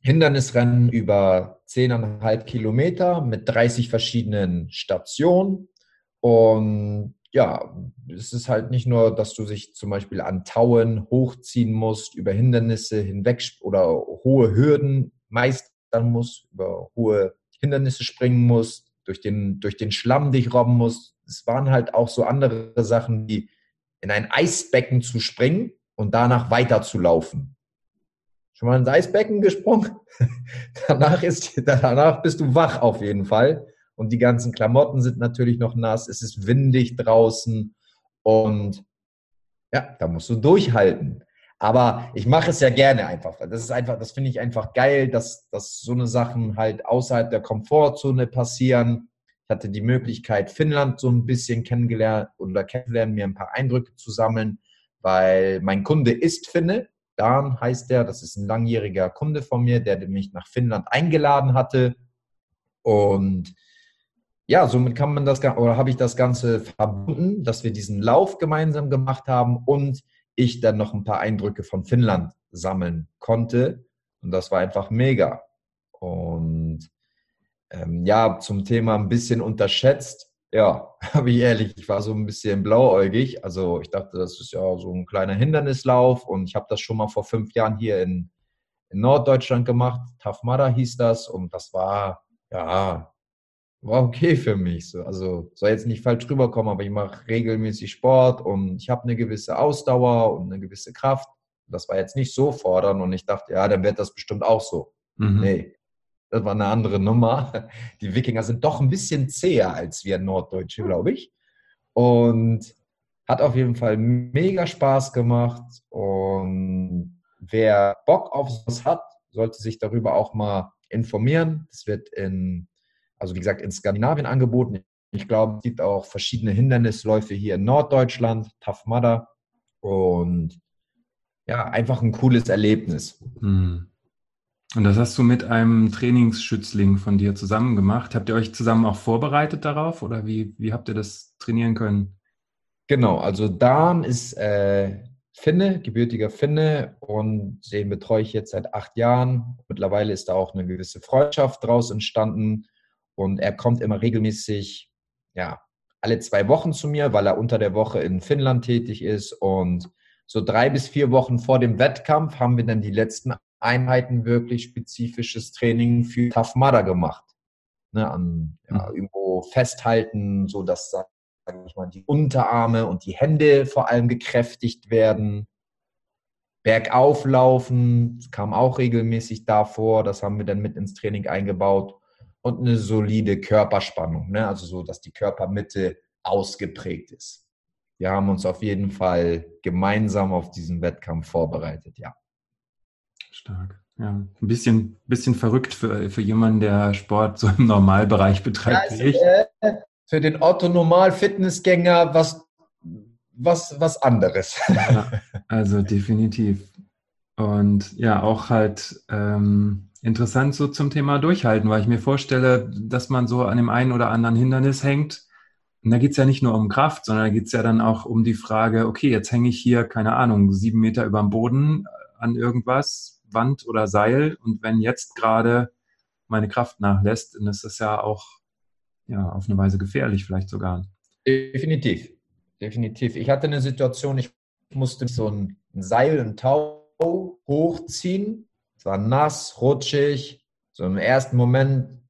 Hindernisrennen über 10,5 Kilometer mit 30 verschiedenen Stationen. Und ja, es ist halt nicht nur, dass du sich zum Beispiel an Tauen hochziehen musst, über Hindernisse hinweg oder hohe Hürden meistern musst, über hohe Hindernisse springen musst, durch den, durch den Schlamm dich robben musst. Es waren halt auch so andere Sachen wie in ein Eisbecken zu springen und danach weiterzulaufen. Schon mal ins Eisbecken gesprungen? danach, ist, danach bist du wach auf jeden Fall. Und die ganzen Klamotten sind natürlich noch nass. Es ist windig draußen. Und ja, da musst du durchhalten. Aber ich mache es ja gerne einfach. Das ist einfach, das finde ich einfach geil, dass, dass so eine Sachen halt außerhalb der Komfortzone passieren. Ich hatte die Möglichkeit, Finnland so ein bisschen kennengelernt oder kennenlernen, mir ein paar Eindrücke zu sammeln, weil mein Kunde ist Finne Dan heißt der, das ist ein langjähriger Kunde von mir, der mich nach Finnland eingeladen hatte. Und ja, somit kann man das oder habe ich das Ganze verbunden, dass wir diesen Lauf gemeinsam gemacht haben und ich dann noch ein paar Eindrücke von Finnland sammeln konnte. Und das war einfach mega. Und ähm, ja, zum Thema ein bisschen unterschätzt. ja, habe ich ehrlich, ich war so ein bisschen blauäugig. Also ich dachte, das ist ja so ein kleiner Hindernislauf und ich habe das schon mal vor fünf Jahren hier in, in Norddeutschland gemacht. Tafmada hieß das und das war, ja, war okay für mich. So. Also soll jetzt nicht falsch rüberkommen, aber ich mache regelmäßig Sport und ich habe eine gewisse Ausdauer und eine gewisse Kraft. Das war jetzt nicht so fordernd und ich dachte, ja, dann wird das bestimmt auch so. Mhm. Nee, das war eine andere Nummer. Die Wikinger sind doch ein bisschen zäher als wir Norddeutsche, glaube ich. Und hat auf jeden Fall mega Spaß gemacht. Und wer Bock auf sowas hat, sollte sich darüber auch mal informieren. Es wird in, also wie gesagt, in Skandinavien angeboten. Ich glaube, es gibt auch verschiedene Hindernisläufe hier in Norddeutschland, Tough Mudder. Und ja, einfach ein cooles Erlebnis. Hm. Und das hast du mit einem Trainingsschützling von dir zusammen gemacht. Habt ihr euch zusammen auch vorbereitet darauf oder wie, wie habt ihr das trainieren können? Genau, also Dan ist äh, Finne, gebürtiger Finne und den betreue ich jetzt seit acht Jahren. Mittlerweile ist da auch eine gewisse Freundschaft draus entstanden und er kommt immer regelmäßig, ja, alle zwei Wochen zu mir, weil er unter der Woche in Finnland tätig ist und so drei bis vier Wochen vor dem Wettkampf haben wir dann die letzten Einheiten wirklich spezifisches Training für Tough Mudder gemacht. Ne, an ja, mhm. irgendwo festhalten, so dass sage ich mal, die Unterarme und die Hände vor allem gekräftigt werden. Bergauf laufen, kam auch regelmäßig davor. Das haben wir dann mit ins Training eingebaut. Und eine solide Körperspannung, ne? also so, dass die Körpermitte ausgeprägt ist. Wir haben uns auf jeden Fall gemeinsam auf diesen Wettkampf vorbereitet, ja. Stark. Ja, ein bisschen, bisschen verrückt für, für jemanden, der Sport so im Normalbereich betreibt. Ja, ist, äh, für den Otto-Normal-Fitnessgänger was, was, was anderes. Ja, also definitiv. Und ja, auch halt ähm, interessant so zum Thema Durchhalten, weil ich mir vorstelle, dass man so an dem einen oder anderen Hindernis hängt. Und da geht es ja nicht nur um Kraft, sondern da geht es ja dann auch um die Frage, okay, jetzt hänge ich hier, keine Ahnung, sieben Meter über dem Boden an irgendwas Wand oder Seil. Und wenn jetzt gerade meine Kraft nachlässt, dann ist das ja auch ja, auf eine Weise gefährlich, vielleicht sogar. Definitiv. Definitiv. Ich hatte eine Situation, ich musste so ein Seil, ein Tau hochziehen. Es war nass, rutschig. So im ersten Moment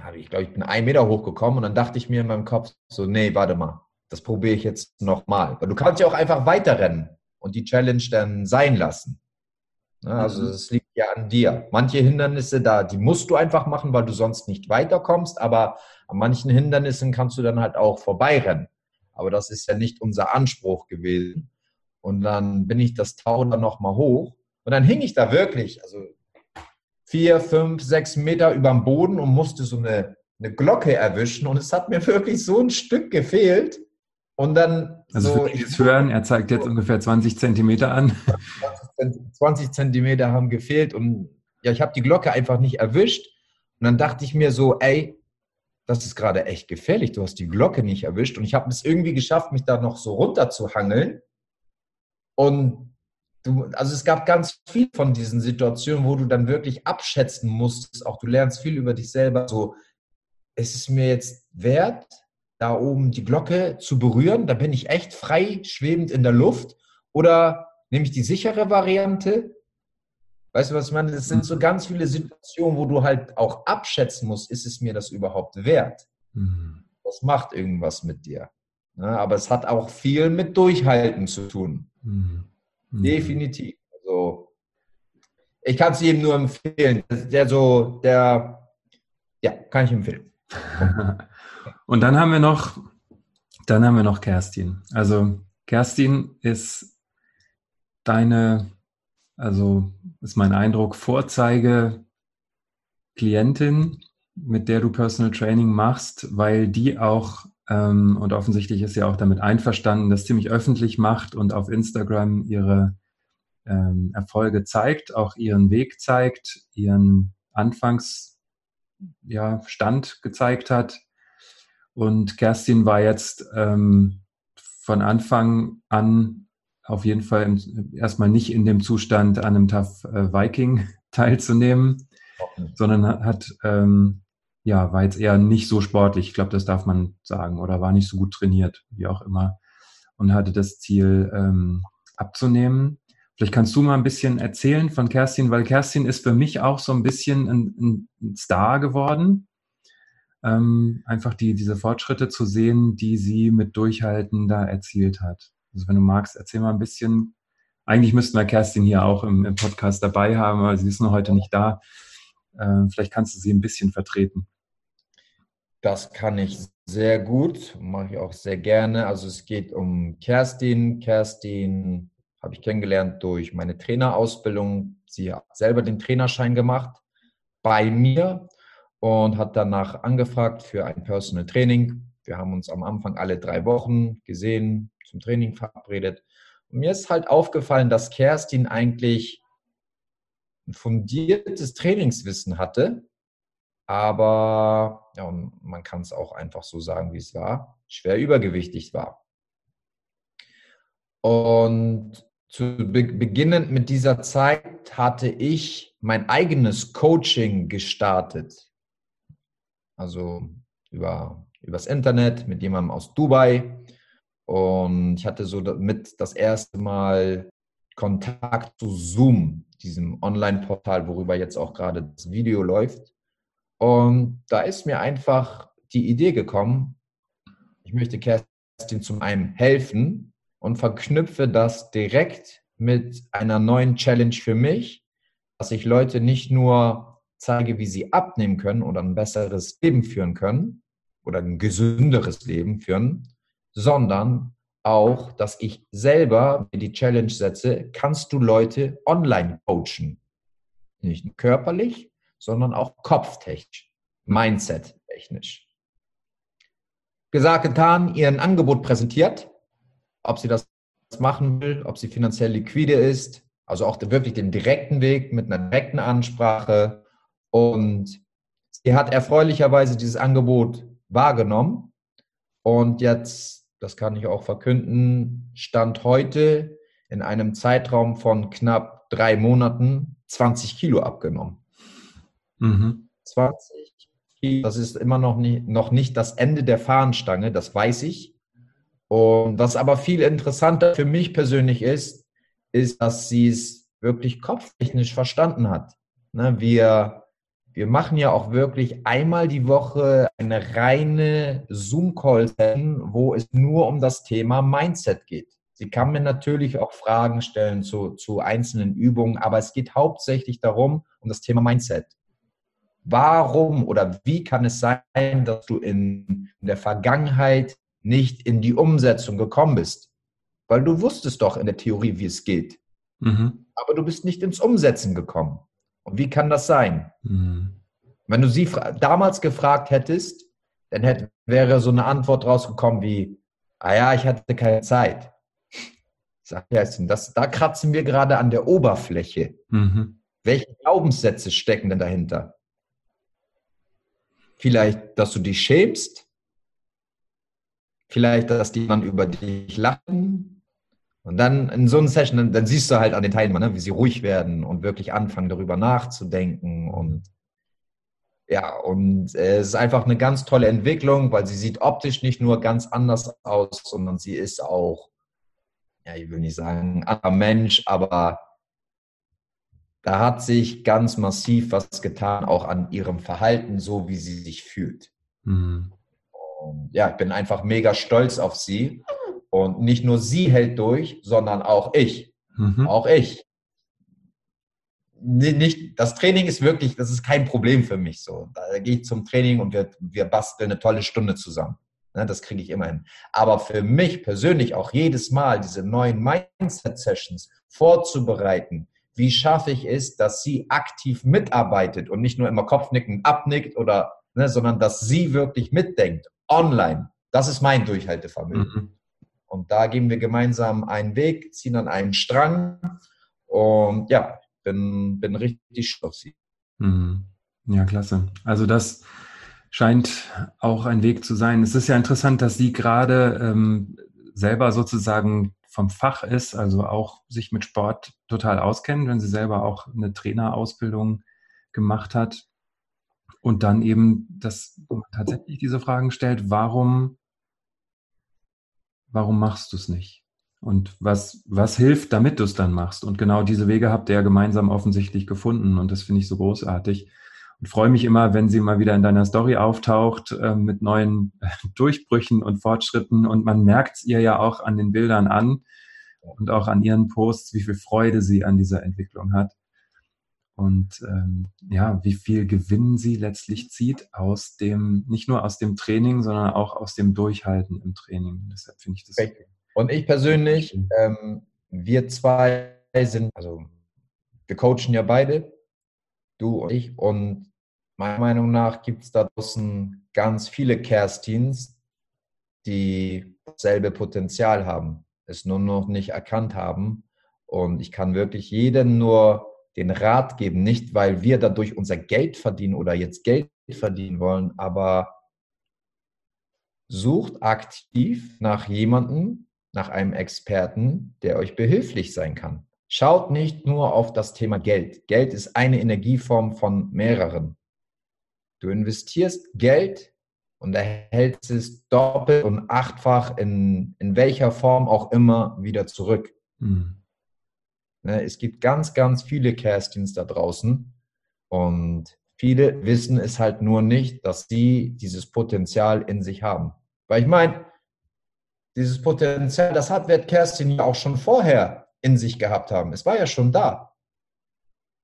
habe ich, glaube ich, bin ein Meter hochgekommen und dann dachte ich mir in meinem Kopf so, nee, warte mal, das probiere ich jetzt nochmal. Weil du kannst ja auch einfach weiterrennen und die Challenge dann sein lassen. Ne, also mhm. es liegt ja an dir. Manche Hindernisse da, die musst du einfach machen, weil du sonst nicht weiterkommst, aber an manchen Hindernissen kannst du dann halt auch vorbeirennen. Aber das ist ja nicht unser Anspruch gewesen. Und dann bin ich das Tau dann nochmal hoch und dann hing ich da wirklich, also vier, fünf, sechs Meter über dem Boden und musste so eine, eine Glocke erwischen und es hat mir wirklich so ein Stück gefehlt. Und dann. Also so, für dieses Hören, er zeigt jetzt ungefähr 20 Zentimeter an. 20 Zentimeter haben gefehlt und ja, ich habe die Glocke einfach nicht erwischt. Und dann dachte ich mir so, ey, das ist gerade echt gefährlich. Du hast die Glocke nicht erwischt. Und ich habe es irgendwie geschafft, mich da noch so runter zu hangeln. Und du, also es gab ganz viel von diesen Situationen, wo du dann wirklich abschätzen musstest. Auch du lernst viel über dich selber. So, ist es mir jetzt wert, da oben die Glocke zu berühren? Da bin ich echt frei schwebend in der Luft. Oder nehme ich die sichere Variante? Weißt du, was ich meine? Es sind so ganz viele Situationen, wo du halt auch abschätzen musst, ist es mir das überhaupt wert? Mhm. Das macht irgendwas mit dir. Ja, ne? aber es hat auch viel mit Durchhalten zu tun. Mhm. Mhm. Definitiv. Also, ich kann es jedem nur empfehlen. Der so, der, ja, kann ich empfehlen. Und dann haben wir noch, dann haben wir noch Kerstin. Also Kerstin ist deine, also ist mein Eindruck, Vorzeige Klientin, mit der du Personal Training machst, weil die auch, ähm, und offensichtlich ist sie auch damit einverstanden, das ziemlich öffentlich macht und auf Instagram ihre ähm, Erfolge zeigt, auch ihren Weg zeigt, ihren Anfangsstand ja, gezeigt hat. Und Kerstin war jetzt ähm, von Anfang an auf jeden Fall erstmal nicht in dem Zustand, an einem Tough äh, Viking teilzunehmen, okay. sondern hat ähm, ja, war jetzt eher nicht so sportlich. Ich glaube, das darf man sagen. Oder war nicht so gut trainiert, wie auch immer. Und hatte das Ziel, ähm, abzunehmen. Vielleicht kannst du mal ein bisschen erzählen von Kerstin, weil Kerstin ist für mich auch so ein bisschen ein, ein Star geworden. Ähm, einfach die, diese Fortschritte zu sehen, die sie mit Durchhalten da erzielt hat. Also wenn du magst, erzähl mal ein bisschen. Eigentlich müssten wir Kerstin hier auch im, im Podcast dabei haben, aber sie ist noch heute nicht da. Ähm, vielleicht kannst du sie ein bisschen vertreten. Das kann ich sehr gut, mache ich auch sehr gerne. Also es geht um Kerstin. Kerstin habe ich kennengelernt durch meine Trainerausbildung. Sie hat selber den Trainerschein gemacht bei mir und hat danach angefragt für ein Personal Training. Wir haben uns am Anfang alle drei Wochen gesehen, zum Training verabredet. Und mir ist halt aufgefallen, dass Kerstin eigentlich ein fundiertes Trainingswissen hatte, aber ja, man kann es auch einfach so sagen, wie es war, schwer übergewichtig war. Und zu be beginnend mit dieser Zeit hatte ich mein eigenes Coaching gestartet. Also über übers Internet mit jemandem aus Dubai. Und ich hatte so damit das erste Mal Kontakt zu Zoom, diesem Online-Portal, worüber jetzt auch gerade das Video läuft. Und da ist mir einfach die Idee gekommen, ich möchte Kerstin zum einen helfen, und verknüpfe das direkt mit einer neuen Challenge für mich, dass ich Leute nicht nur zeige, wie sie abnehmen können oder ein besseres Leben führen können oder ein gesünderes Leben führen, sondern auch, dass ich selber mir die Challenge setze, kannst du Leute online coachen. Nicht körperlich, sondern auch kopftechnisch, mindset-technisch. Gesagt, getan, ihr ein Angebot präsentiert ob sie das machen will, ob sie finanziell liquide ist, also auch wirklich den direkten Weg mit einer direkten Ansprache. Und sie hat erfreulicherweise dieses Angebot wahrgenommen. Und jetzt, das kann ich auch verkünden, stand heute in einem Zeitraum von knapp drei Monaten 20 Kilo abgenommen. Mhm. 20 Kilo, das ist immer noch nicht, noch nicht das Ende der Fahnenstange, das weiß ich. Und was aber viel interessanter für mich persönlich ist, ist, dass sie es wirklich kopftechnisch verstanden hat. Ne, wir, wir machen ja auch wirklich einmal die Woche eine reine Zoom-Call, wo es nur um das Thema Mindset geht. Sie kann mir natürlich auch Fragen stellen zu, zu einzelnen Übungen, aber es geht hauptsächlich darum, um das Thema Mindset. Warum oder wie kann es sein, dass du in, der Vergangenheit nicht in die Umsetzung gekommen bist. Weil du wusstest doch in der Theorie, wie es geht. Mhm. Aber du bist nicht ins Umsetzen gekommen. Und wie kann das sein? Mhm. Wenn du sie damals gefragt hättest, dann hätte, wäre so eine Antwort rausgekommen wie, ah ja, ich hatte keine Zeit. Sag ja, das, da kratzen wir gerade an der Oberfläche. Mhm. Welche Glaubenssätze stecken denn dahinter? Vielleicht, dass du dich schämst, vielleicht, dass die dann über dich lachen. Und dann in so einer Session, dann, dann siehst du halt an den Teilnehmern, ne, wie sie ruhig werden und wirklich anfangen, darüber nachzudenken. Und ja, und äh, es ist einfach eine ganz tolle Entwicklung, weil sie sieht optisch nicht nur ganz anders aus, sondern sie ist auch, ja, ich will nicht sagen, ein anderer Mensch, aber da hat sich ganz massiv was getan, auch an ihrem Verhalten, so wie sie sich fühlt. Mhm. Und ja, ich bin einfach mega stolz auf sie. Und nicht nur sie hält durch, sondern auch ich. Mhm. Auch ich. Nicht, das Training ist wirklich, das ist kein Problem für mich so. Da gehe ich zum Training und wir, wir basteln eine tolle Stunde zusammen. Ne, das kriege ich immer hin. Aber für mich persönlich auch jedes Mal diese neuen Mindset-Sessions vorzubereiten, wie schaffe ich es, dass sie aktiv mitarbeitet und nicht nur immer Kopfnicken abnickt oder, ne, sondern dass sie wirklich mitdenkt online. Das ist mein Durchhaltevermögen. Mhm. Und da gehen wir gemeinsam einen Weg, ziehen an einen Strang und ja, bin, bin richtig stolz. Mhm. Ja, klasse. Also das scheint auch ein Weg zu sein. Es ist ja interessant, dass sie gerade ähm, selber sozusagen vom Fach ist, also auch sich mit Sport total auskennt, wenn sie selber auch eine Trainerausbildung gemacht hat. Und dann eben, dass man tatsächlich diese Fragen stellt, warum, warum machst du es nicht? Und was, was hilft, damit du es dann machst? Und genau diese Wege habt ihr ja gemeinsam offensichtlich gefunden. Und das finde ich so großartig. Und freue mich immer, wenn sie mal wieder in deiner Story auftaucht äh, mit neuen Durchbrüchen und Fortschritten. Und man merkt es ihr ja auch an den Bildern an und auch an ihren Posts, wie viel Freude sie an dieser Entwicklung hat. Und ähm, ja, wie viel Gewinn sie letztlich zieht aus dem, nicht nur aus dem Training, sondern auch aus dem Durchhalten im Training. Deshalb finde ich das. Und ich persönlich, ähm, wir zwei sind, also wir coachen ja beide, du und ich. Und meiner Meinung nach gibt es da draußen ganz viele Kerstins, die dasselbe Potenzial haben, es nur noch nicht erkannt haben. Und ich kann wirklich jedem nur den Rat geben, nicht weil wir dadurch unser Geld verdienen oder jetzt Geld verdienen wollen, aber sucht aktiv nach jemandem, nach einem Experten, der euch behilflich sein kann. Schaut nicht nur auf das Thema Geld. Geld ist eine Energieform von mehreren. Du investierst Geld und erhältst es doppelt und achtfach in, in welcher Form auch immer wieder zurück. Mhm. Es gibt ganz, ganz viele Castings da draußen und viele wissen es halt nur nicht, dass sie dieses Potenzial in sich haben. Weil ich meine, dieses Potenzial, das hat Wert Kerstin ja auch schon vorher in sich gehabt haben. Es war ja schon da.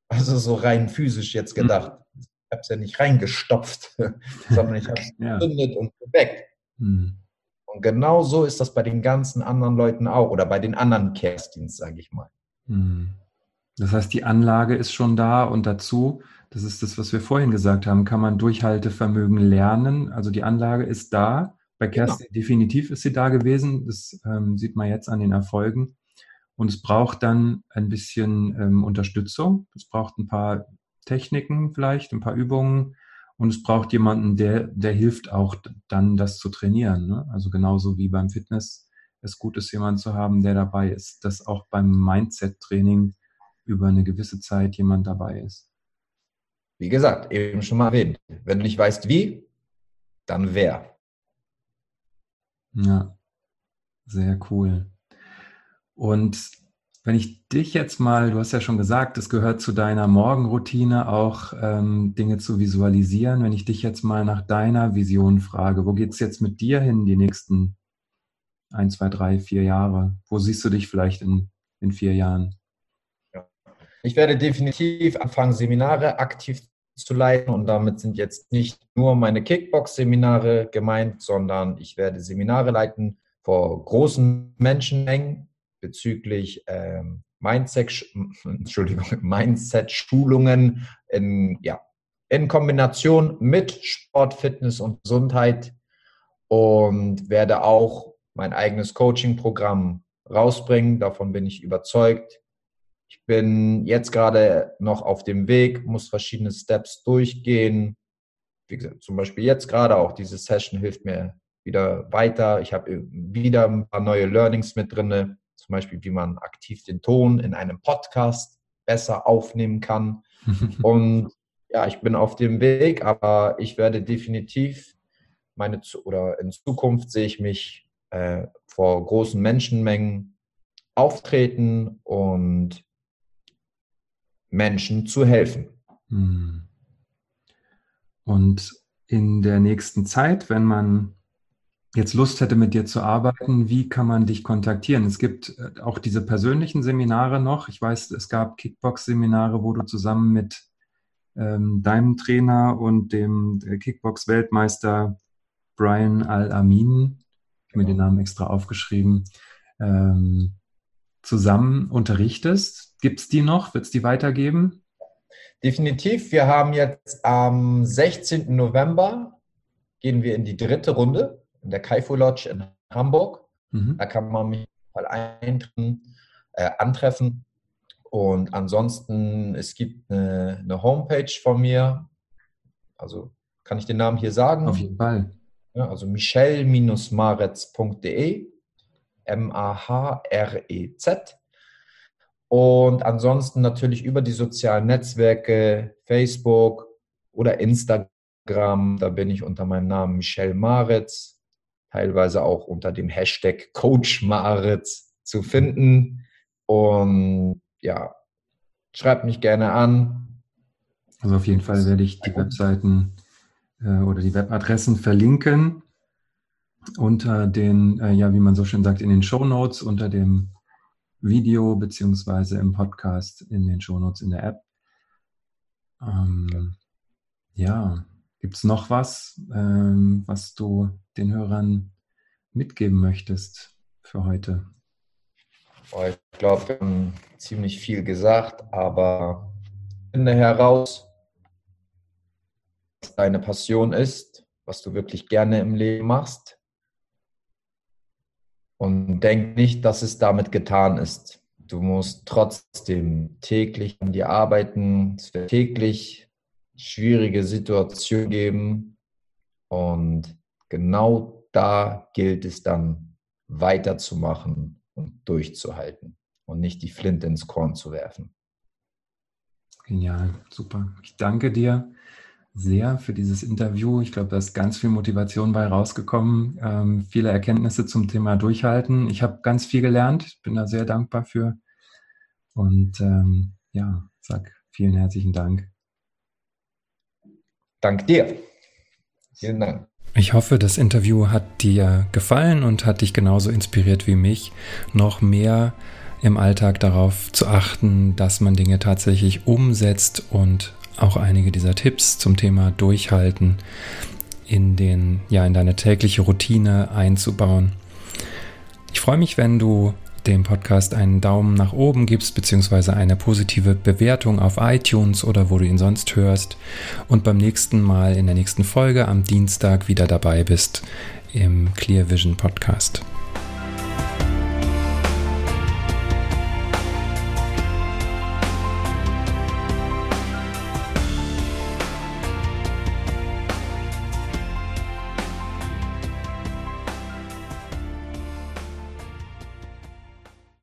Also so rein physisch jetzt hm. gedacht. Mhm. Ich habe es ja nicht reingestopft, sondern ich habe es ja. gezündet und geweckt. Mhm. Und genau so ist das bei den ganzen anderen Leuten auch oder bei den anderen Kerstins, sage ich mal. Mhm. Das heißt, die Anlage ist schon da und dazu, das ist das, was wir vorhin gesagt haben, kann man Durchhaltevermögen lernen. Also die Anlage ist da. Bei genau. Kerstin genau. definitiv ist sie da gewesen. Das ähm, sieht man jetzt an den Erfolgen. Und es braucht dann ein bisschen ähm, Unterstützung. Es braucht ein paar Techniken vielleicht, ein paar Übungen. Und es braucht jemanden, der, der hilft auch dann, das zu trainieren. Ne? Also genauso wie beim Fitness es gut ist, jemanden zu haben, der dabei ist, dass auch beim Mindset-Training über eine gewisse Zeit jemand dabei ist. Wie gesagt, eben schon mal erwähnt. Wenn du nicht weißt, wie, dann wer. Ja, sehr cool. Und wenn ich dich jetzt mal, du hast ja schon gesagt, es gehört zu deiner Morgenroutine auch ähm, Dinge zu visualisieren. Wenn ich dich jetzt mal nach deiner Vision frage, wo geht es jetzt mit dir hin die nächsten ein, zwei, drei, vier Jahre? Wo siehst du dich vielleicht in, in vier Jahren? Ja. Ich werde definitiv anfangen, Seminare aktiv zu leiten und damit sind jetzt nicht nur meine Kickbox-Seminare gemeint, sondern ich werde Seminare leiten vor großen Menschenmengen bezüglich ähm, Mindset, Entschuldigung, Mindset-Schulungen in, ja, in Kombination mit Sport, Fitness und Gesundheit und werde auch mein eigenes Coaching-Programm rausbringen. Davon bin ich überzeugt. Ich bin jetzt gerade noch auf dem Weg, muss verschiedene Steps durchgehen. Wie gesagt, zum Beispiel jetzt gerade auch diese Session hilft mir wieder weiter. Ich habe wieder ein paar neue Learnings mit drin zum Beispiel wie man aktiv den Ton in einem Podcast besser aufnehmen kann. Und ja, ich bin auf dem Weg, aber ich werde definitiv meine oder in Zukunft sehe ich mich äh, vor großen Menschenmengen auftreten und Menschen zu helfen. Hm. Und in der nächsten Zeit, wenn man jetzt Lust hätte, mit dir zu arbeiten, wie kann man dich kontaktieren? Es gibt äh, auch diese persönlichen Seminare noch. Ich weiß, es gab Kickbox-Seminare, wo du zusammen mit ähm, deinem Trainer und dem äh, Kickbox-Weltmeister Brian Al-Amin, ich habe mir den Namen extra aufgeschrieben, ähm, zusammen unterrichtest. Gibt es die noch? Wird es die weitergeben? Definitiv. Wir haben jetzt am 16. November gehen wir in die dritte Runde in der Kaifu Lodge in Hamburg. Mhm. Da kann man mich mal eintreffen, äh, antreffen. Und ansonsten, es gibt eine, eine, Homepage von mir. Also kann ich den Namen hier sagen? Auf jeden Fall. Ja, also michel-maretz.de. M-A-H-R-E-Z. Und ansonsten natürlich über die sozialen Netzwerke, Facebook, oder Instagram. Da bin ich unter meinem Namen Michel Maritz, teilweise auch unter dem Hashtag Coach Maritz zu finden. Und ja, schreibt mich gerne an. Also auf jeden Fall werde ich die Webseiten äh, oder die Webadressen verlinken unter den, äh, ja, wie man so schön sagt, in den Show Notes unter dem Video beziehungsweise im Podcast in den Show Notes in der App. Ähm, ja, gibt es noch was, ähm, was du den Hörern mitgeben möchtest für heute? Ich glaube, wir haben ziemlich viel gesagt, aber finde heraus, was deine Passion ist, was du wirklich gerne im Leben machst. Und denk nicht, dass es damit getan ist. Du musst trotzdem täglich an dir arbeiten. Es wird täglich schwierige Situationen geben. Und genau da gilt es dann weiterzumachen und durchzuhalten und nicht die Flinte ins Korn zu werfen. Genial, super. Ich danke dir sehr für dieses Interview. Ich glaube, da ist ganz viel Motivation bei rausgekommen, ähm, viele Erkenntnisse zum Thema Durchhalten. Ich habe ganz viel gelernt, bin da sehr dankbar für. Und ähm, ja, sag vielen herzlichen Dank. Dank dir. Vielen Dank. Ich hoffe, das Interview hat dir gefallen und hat dich genauso inspiriert wie mich, noch mehr im Alltag darauf zu achten, dass man Dinge tatsächlich umsetzt und auch einige dieser Tipps zum Thema Durchhalten in den, ja, in deine tägliche Routine einzubauen. Ich freue mich, wenn du dem Podcast einen Daumen nach oben gibst, beziehungsweise eine positive Bewertung auf iTunes oder wo du ihn sonst hörst und beim nächsten Mal in der nächsten Folge am Dienstag wieder dabei bist im Clear Vision Podcast.